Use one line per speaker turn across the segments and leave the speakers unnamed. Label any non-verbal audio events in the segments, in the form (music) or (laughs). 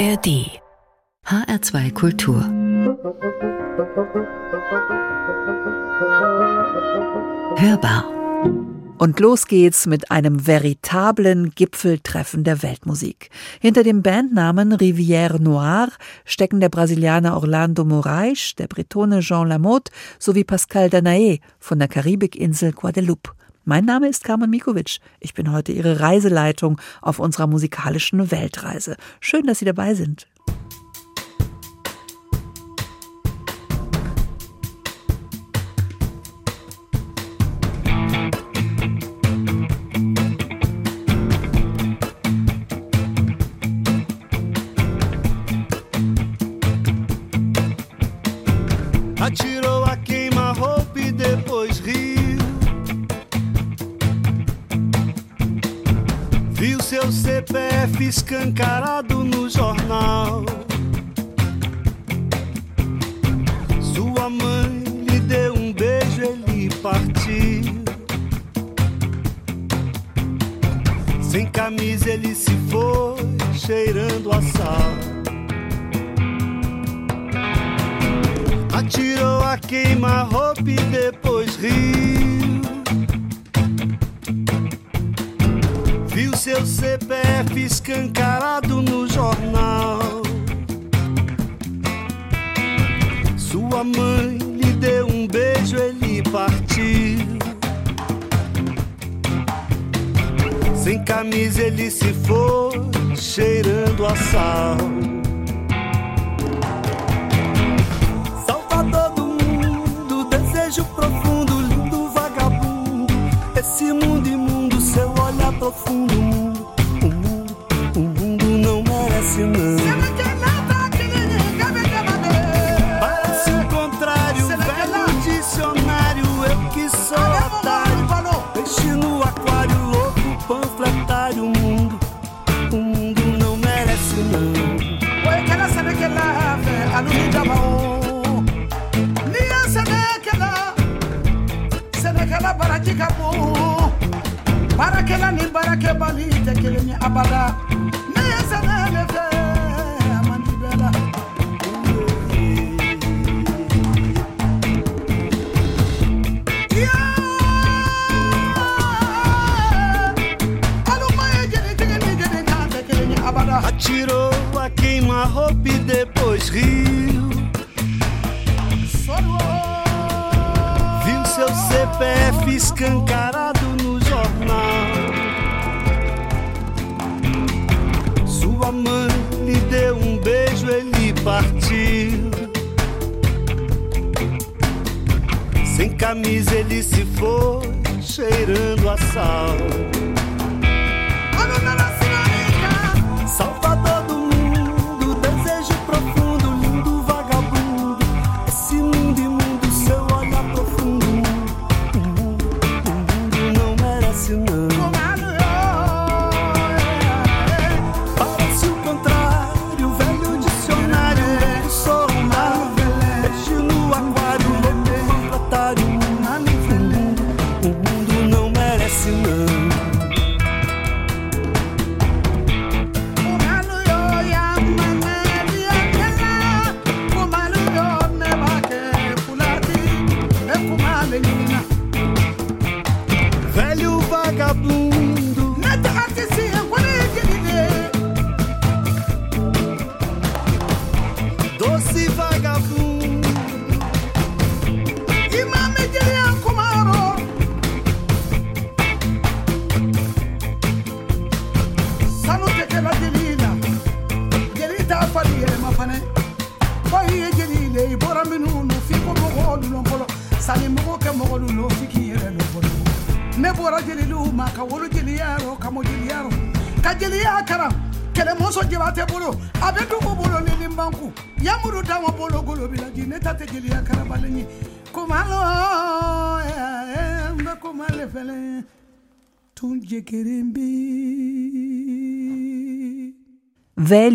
ARD HR2 Kultur Hörbar
und los geht's mit einem veritablen Gipfeltreffen der Weltmusik. Hinter dem Bandnamen Rivière Noire stecken der Brasilianer Orlando Moraes, der Bretone Jean Lamotte sowie Pascal Danaé von der Karibikinsel Guadeloupe. Mein Name ist Carmen Mikovic. Ich bin heute Ihre Reiseleitung auf unserer musikalischen Weltreise. Schön, dass Sie dabei sind.
Escancarado no jornal. Sua mãe lhe deu um beijo, ele partiu. Sem camisa ele se foi, cheirando a sal. Atirou a queima-roupa e depois riu. Seu CPF escancarado no jornal. Sua mãe lhe deu um beijo, ele partiu. Sem camisa ele se foi, cheirando a sal. Salvador do mundo, desejo profundo, lindo vagabundo. Esse mundo imundo, seu olhar profundo.
Abada
Atirou a queima-roupa e depois riu. Viu seu CPF escancarado camisa ele se foi, cheirando a sal.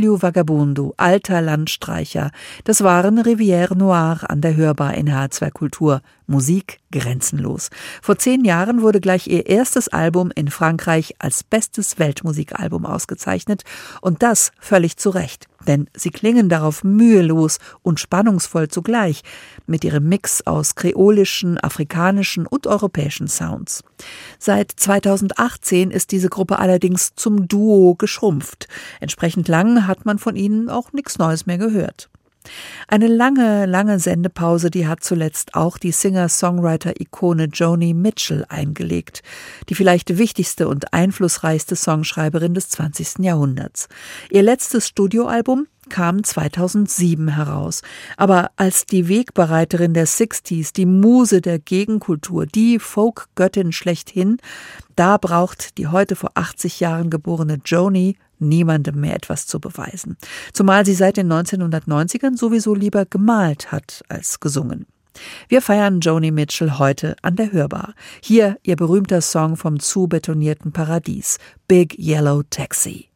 Value Vagabundo, alter Landstreicher. Das waren Rivière Noire an der Hörbar in H2 Kultur. Musik grenzenlos. Vor zehn Jahren wurde gleich ihr erstes Album in Frankreich als bestes Weltmusikalbum ausgezeichnet und das völlig zu Recht. Denn sie klingen darauf mühelos und spannungsvoll zugleich, mit ihrem Mix aus kreolischen, afrikanischen und europäischen Sounds. Seit 2018 ist diese Gruppe allerdings zum Duo geschrumpft. Entsprechend lang hat man von ihnen auch nichts Neues mehr gehört. Eine lange, lange Sendepause, die hat zuletzt auch die Singer-Songwriter-Ikone Joni Mitchell eingelegt, die vielleicht wichtigste und einflussreichste Songschreiberin des 20. Jahrhunderts. Ihr letztes Studioalbum kam 2007 heraus. Aber als die Wegbereiterin der 60s, die Muse der Gegenkultur, die Folk-Göttin schlechthin, da braucht die heute vor 80 Jahren geborene Joni niemandem mehr etwas zu beweisen. Zumal sie seit den 1990ern sowieso lieber gemalt hat als gesungen. Wir feiern Joni Mitchell heute an der Hörbar. Hier ihr berühmter Song vom zu betonierten Paradies, Big Yellow Taxi.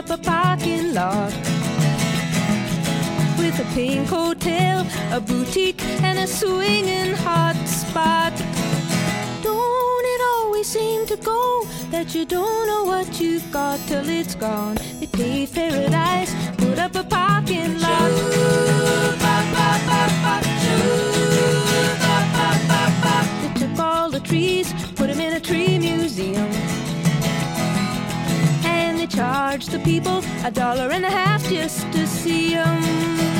up a parking lot pink hotel, a boutique, and a swinging hot spot. Don't it always seem to go that you don't know what you've got till it's gone? They paved paradise, put up a parking lot. They took all the trees, put them in a tree museum And they charge the people a dollar and a half just to see them.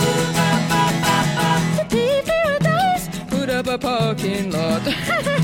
A parking lot. (laughs)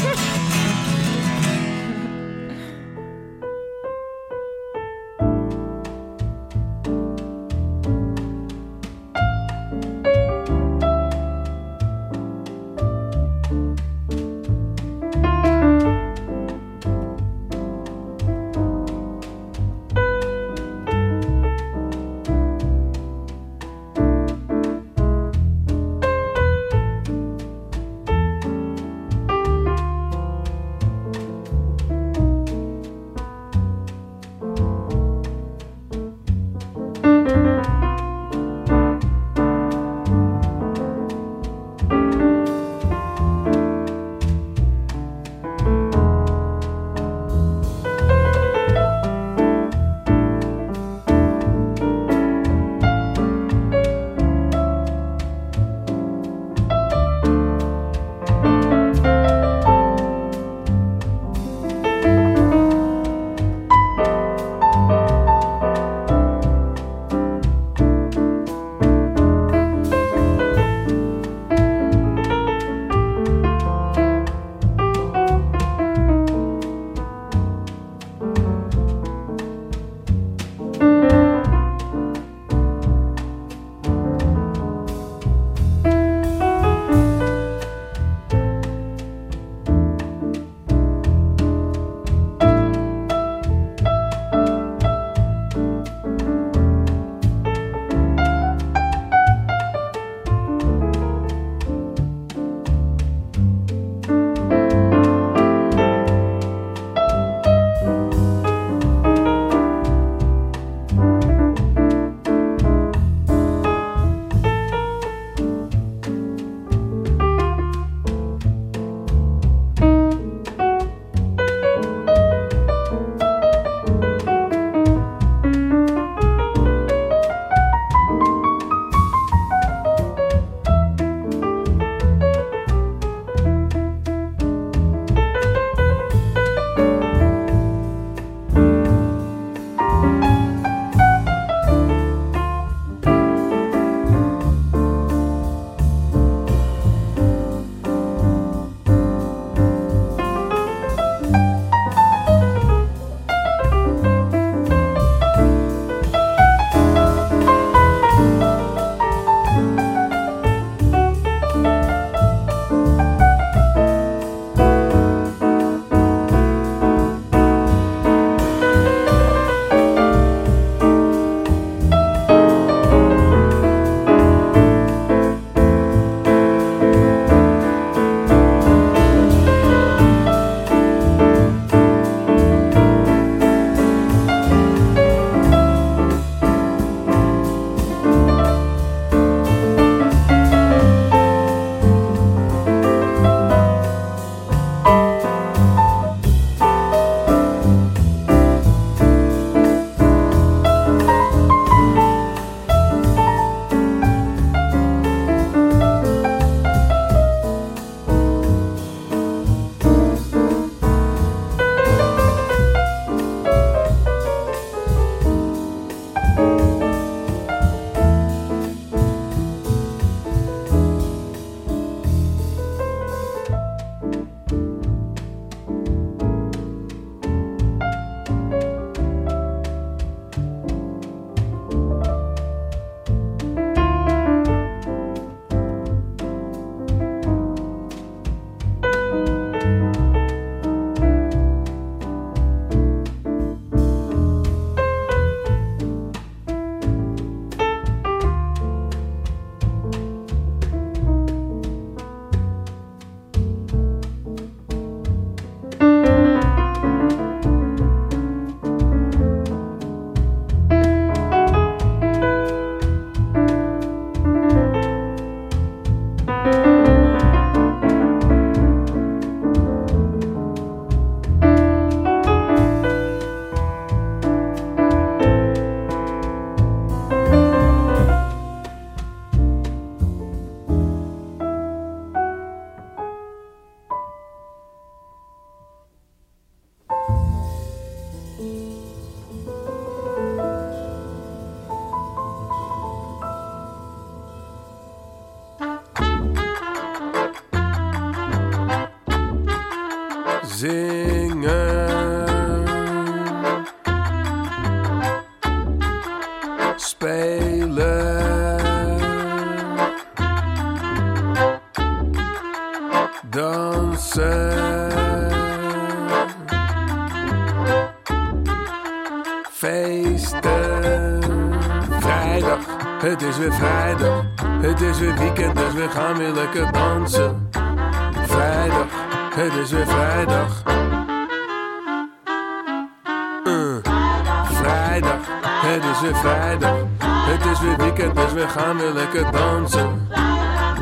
is weer dus gaan weer lekker dansen.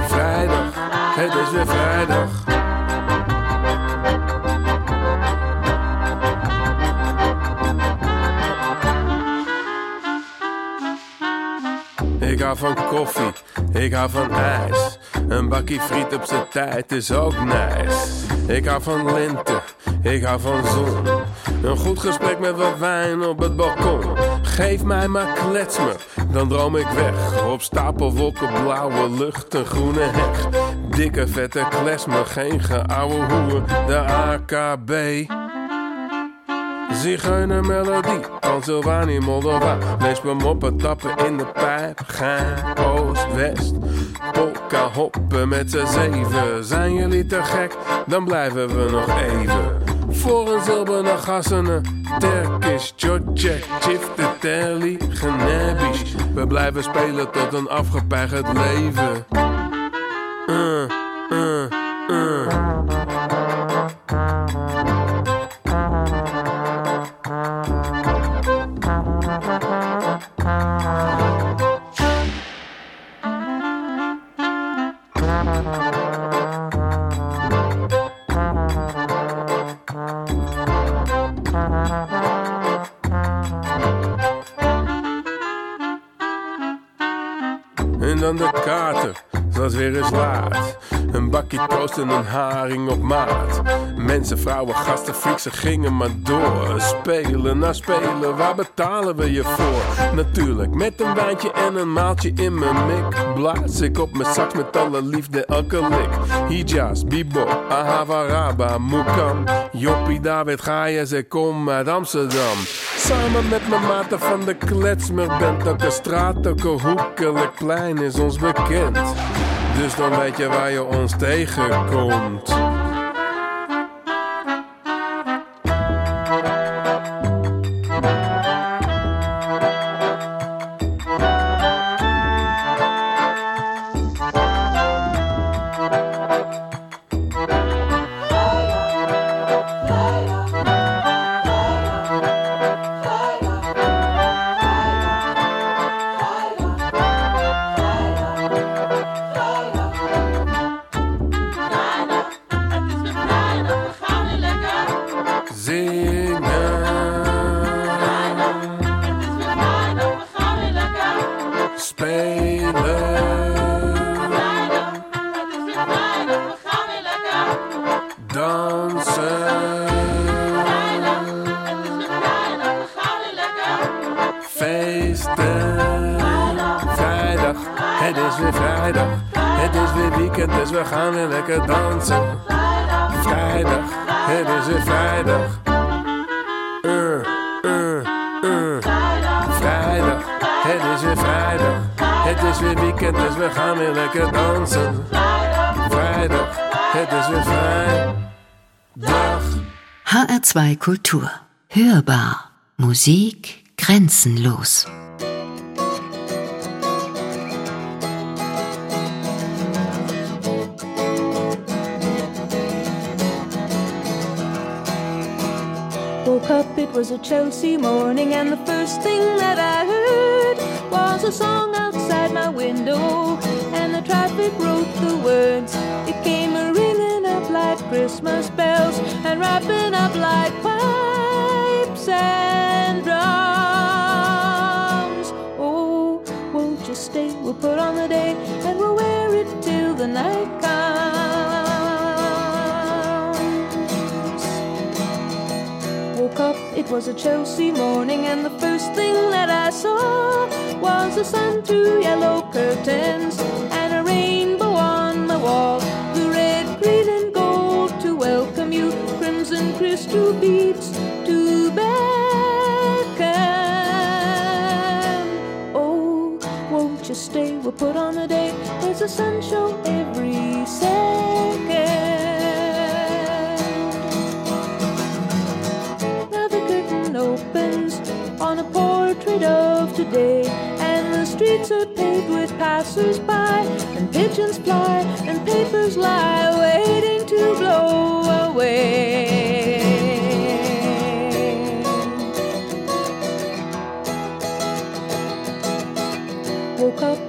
Vrijdag, het is weer vrijdag. Ik hou van koffie, ik hou van ijs. Een bakje friet op zijn tijd is ook nice. Ik hou van lente, ik hou van zon. Een goed gesprek met wat wijn op het balkon. Geef mij maar klets me, dan droom ik weg. Op stapelwolken, blauwe lucht, een groene heg. Dikke vette klesme, geen geouwe hoer. De AKB. Zigeuner melodie, Transylvanië, Moldova. Lees me moppen, tappen in de pijp. Gein, oost, west. Polka hoppen met z'n zeven. Zijn jullie te gek? Dan blijven we nog even. Voor een zilberen gassene. Terkisch, Tjotjek, Chifte, Telly, Genebisch. We blijven spelen tot een afgepeigerd leven. Uh, uh, uh. Kater, zoals weer eens laat. Een bakje toast en een haring op maat. Mensen, vrouwen, gasten, freaks, ze gingen maar door. Spelen na spelen, waar betalen we je voor? Natuurlijk, met een wijntje en een maaltje in mijn mik. Blaas ik op mijn sax met alle liefde elke lik. Hijaz, Bibo, Ahavaraba, Mukam. Joppie, David, Gaius, ik kom uit Amsterdam. Samen met mijn maten van de kletsmerband. Elke straat, elke hoek, elk plein is ons bekend. Dus dan weet je waar je ons tegenkomt.
HR2 Kultur. Hörbar. Musik grenzenlos.
Woke up, it was a Chelsea morning, and the first thing that I heard was a song outside my window, and the traffic wrote the words. It came a ringing Christmas bells, and wrapping up like pipes and drums. Oh, won't you stay? We'll put on the day, and we'll wear it till the night comes. Woke up, it was a Chelsea morning, and the first thing that I saw was the sun through yellow curtains crystal beads to beckon. Oh, won't you stay? We'll put on a day. There's a sun show every second. Now the curtain opens on a portrait of today. And the streets are paved with passers by, and pigeons fly, and papers lie, waiting to blow away.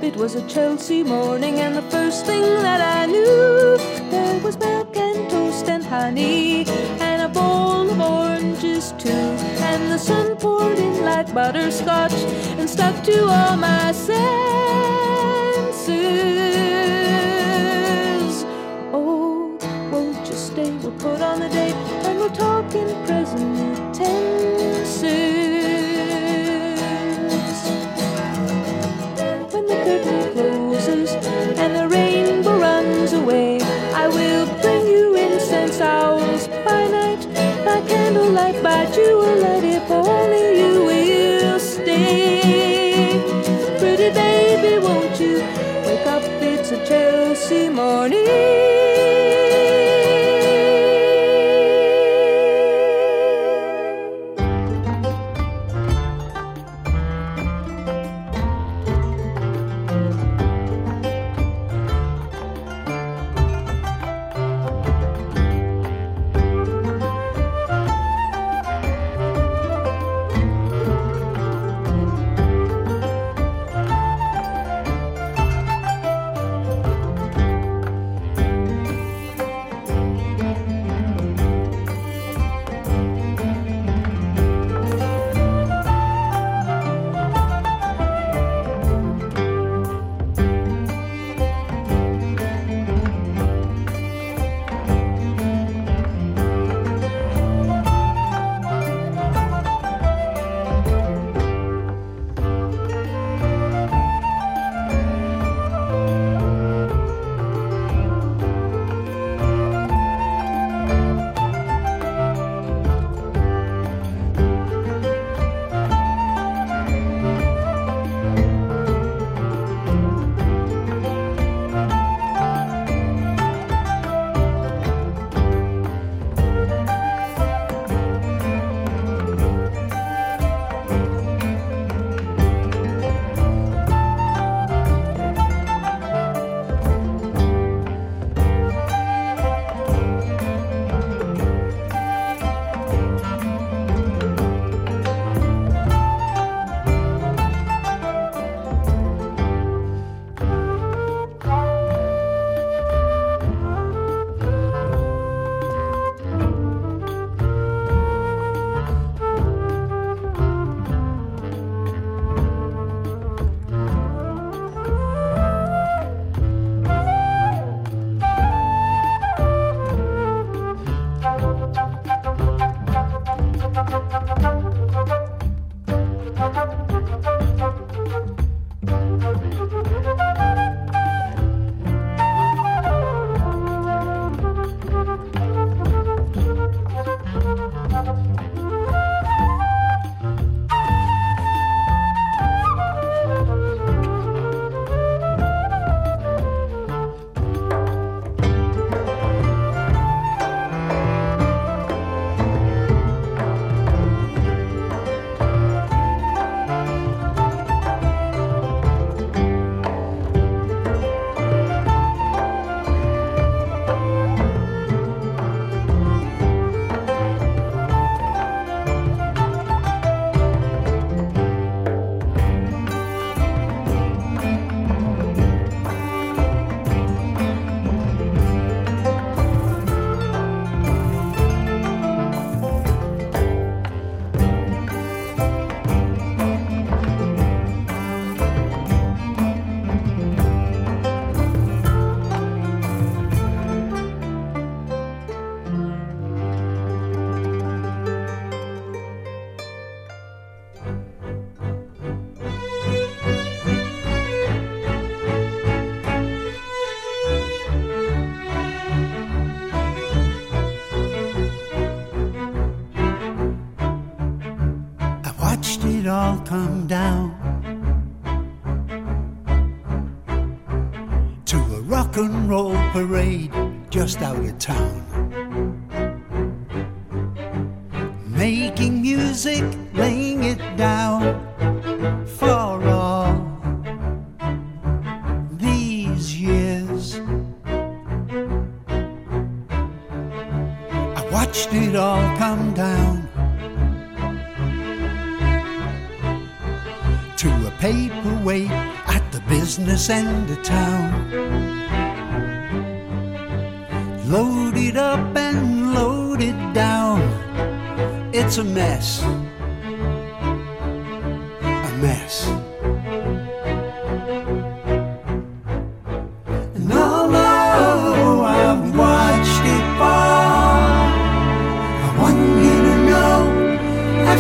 It was a Chelsea morning, and the first thing that I knew, there was milk and toast and honey, and a bowl of oranges too. And the sun poured in like butterscotch and stuck to all my senses. Oh, won't you stay? We'll put on the date and we'll talk in present tenses. And the rainbow runs away, I will bring you incense owls by night, by candlelight, by jewellight, if only you will stay. Pretty baby, won't you wake up? It's a Chelsea morning.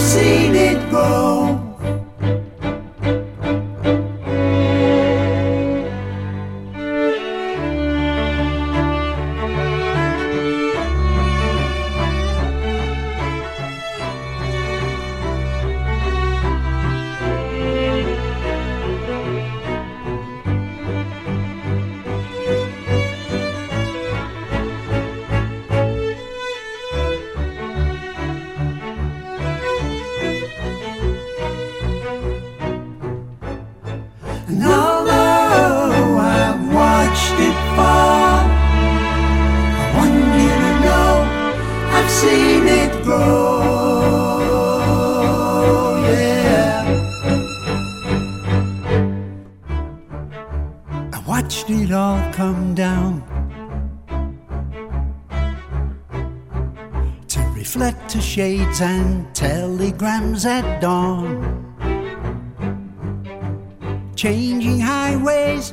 Seen it grow. Shades and telegrams at dawn. Changing highways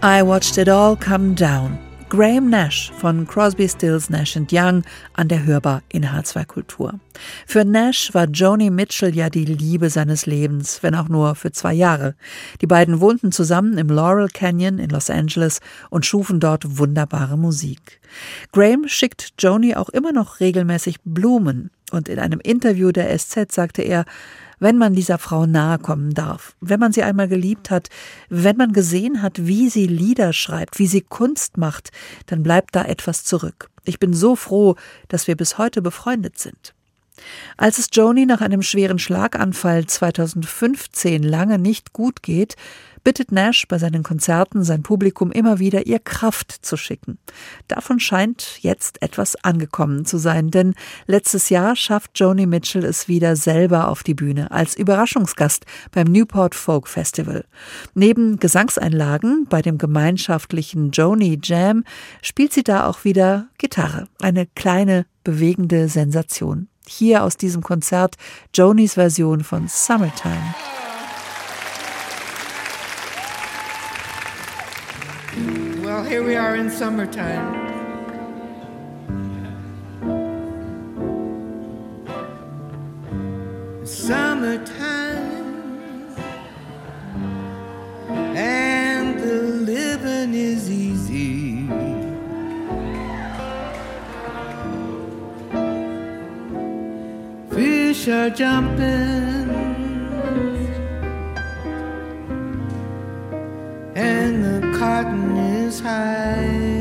I Watched It All Come Down.
Graham Nash von Crosby, Stills, Nash Young an der Hörbar in H2 Kultur. Für Nash war Joni Mitchell ja die Liebe seines Lebens, wenn auch nur für zwei Jahre. Die beiden wohnten zusammen im Laurel Canyon in Los Angeles und schufen dort wunderbare Musik. Graham schickt Joni auch immer noch regelmäßig Blumen und in einem Interview der SZ sagte er, wenn man dieser Frau nahe kommen darf, wenn man sie einmal geliebt hat, wenn man gesehen hat, wie sie Lieder schreibt, wie sie Kunst macht, dann bleibt da etwas zurück. Ich bin so froh, dass wir bis heute befreundet sind. Als es Joni nach einem schweren Schlaganfall 2015 lange nicht gut geht, bittet Nash bei seinen Konzerten sein Publikum immer wieder, ihr Kraft zu schicken. Davon scheint jetzt etwas angekommen zu sein, denn letztes Jahr schafft Joni Mitchell es wieder selber auf die Bühne als Überraschungsgast beim Newport Folk Festival. Neben Gesangseinlagen bei dem gemeinschaftlichen Joni Jam spielt sie da auch wieder Gitarre, eine kleine bewegende Sensation. Hier aus diesem Konzert Jonis Version von Summertime.
Well, here we are in summertime. Summertime, and the living is easy. Fish are jumping, and the cotton is high.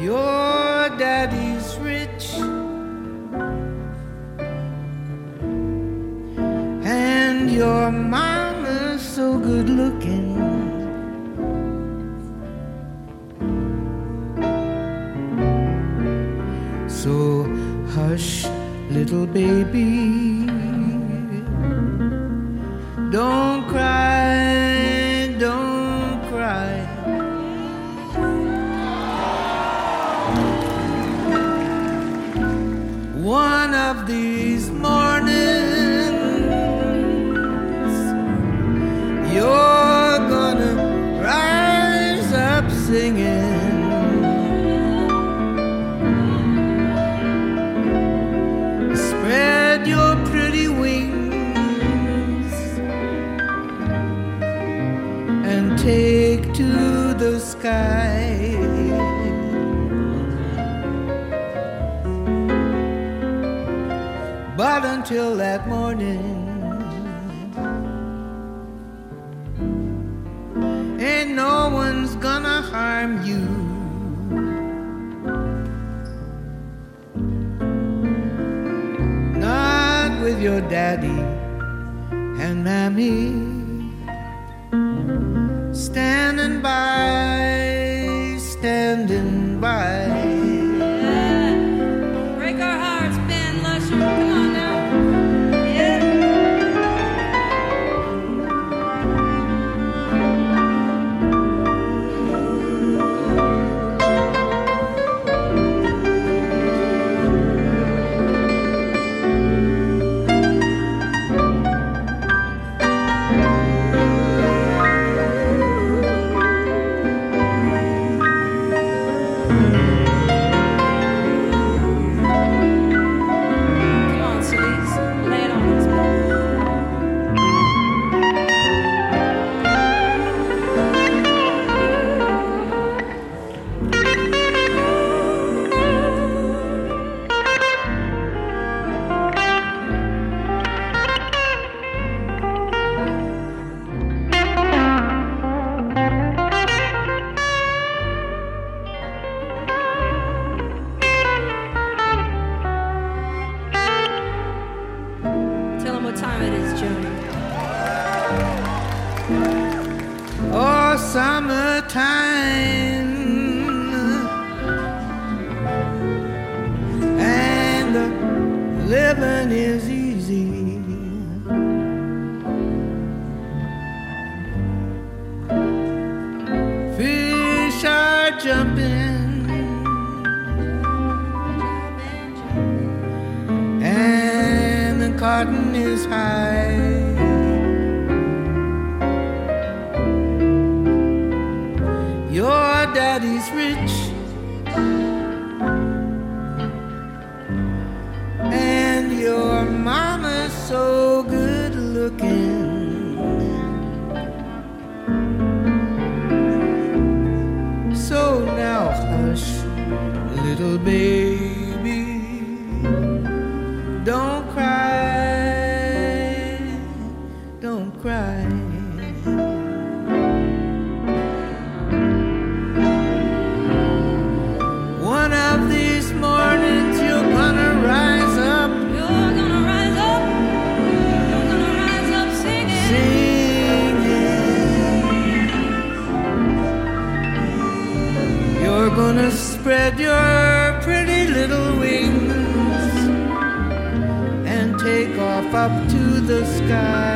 Your daddy's rich, and your mama's so good looking. So hush, little baby. till that morning. And no one's gonna harm you. Not with your daddy and mammy standing by, standing by. daddy's rich. And your mama's so good looking. So now, hush, little baby. sky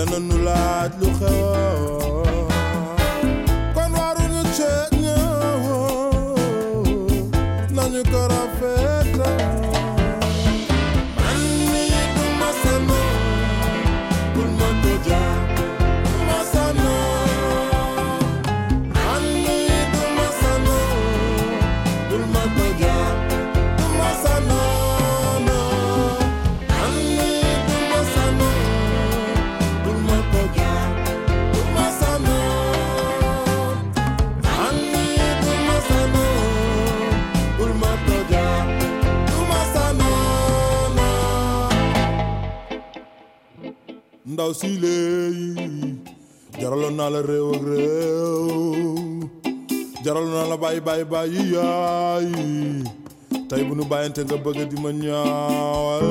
dana nu ndaw si léey jaraloon naa la réew ak réew jaraloon naa la bàyyi bàyyi bàyyi yaay tey bu nu bàyyante nga bëgg di ma ñaawal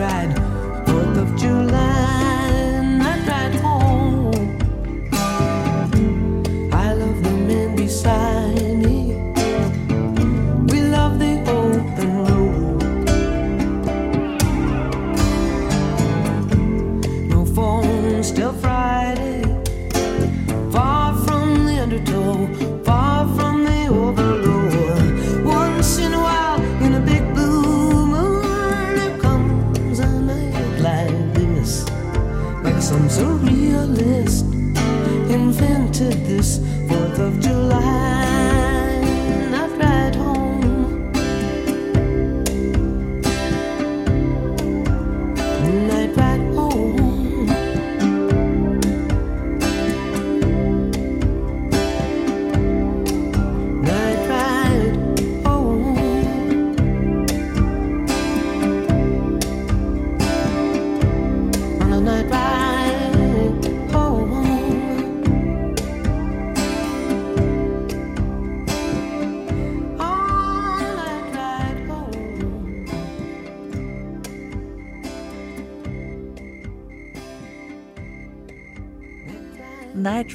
stride,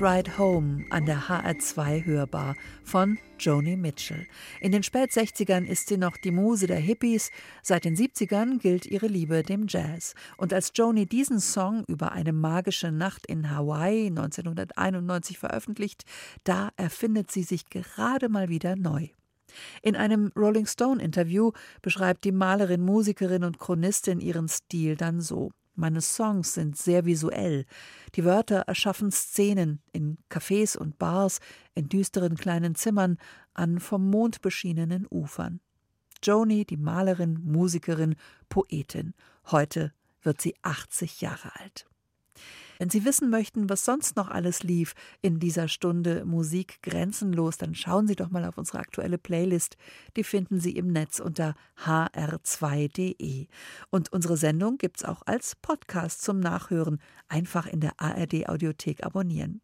Ride Home
an der HR2 hörbar von Joni Mitchell. In den Spät-60ern ist sie noch die Muse der Hippies, seit den 70ern gilt ihre Liebe dem Jazz. Und als Joni diesen Song über eine magische Nacht in Hawaii 1991 veröffentlicht, da erfindet sie sich gerade mal wieder neu. In einem Rolling Stone-Interview beschreibt die Malerin, Musikerin und Chronistin ihren Stil dann so. Meine Songs sind sehr visuell. Die Wörter erschaffen Szenen in Cafés und Bars, in düsteren kleinen Zimmern, an vom Mond beschienenen Ufern. Joni, die Malerin, Musikerin, Poetin. Heute wird sie 80 Jahre alt. Wenn Sie wissen möchten, was sonst noch alles lief in dieser Stunde Musik grenzenlos, dann schauen Sie doch mal auf unsere aktuelle Playlist. Die finden Sie im Netz unter hr2.de. Und unsere Sendung gibt's auch als Podcast zum Nachhören. Einfach in der ARD Audiothek abonnieren.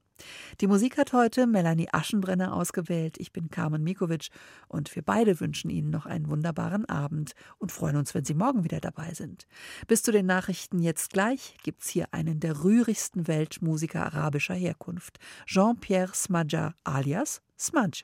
Die Musik hat heute Melanie Aschenbrenner ausgewählt. Ich bin Carmen Mikovic und wir beide wünschen Ihnen noch einen wunderbaren Abend und freuen uns, wenn Sie morgen wieder dabei sind. Bis zu den Nachrichten jetzt gleich gibt's hier einen der rührigsten Weltmusiker arabischer Herkunft, Jean-Pierre Smadja alias Smudge.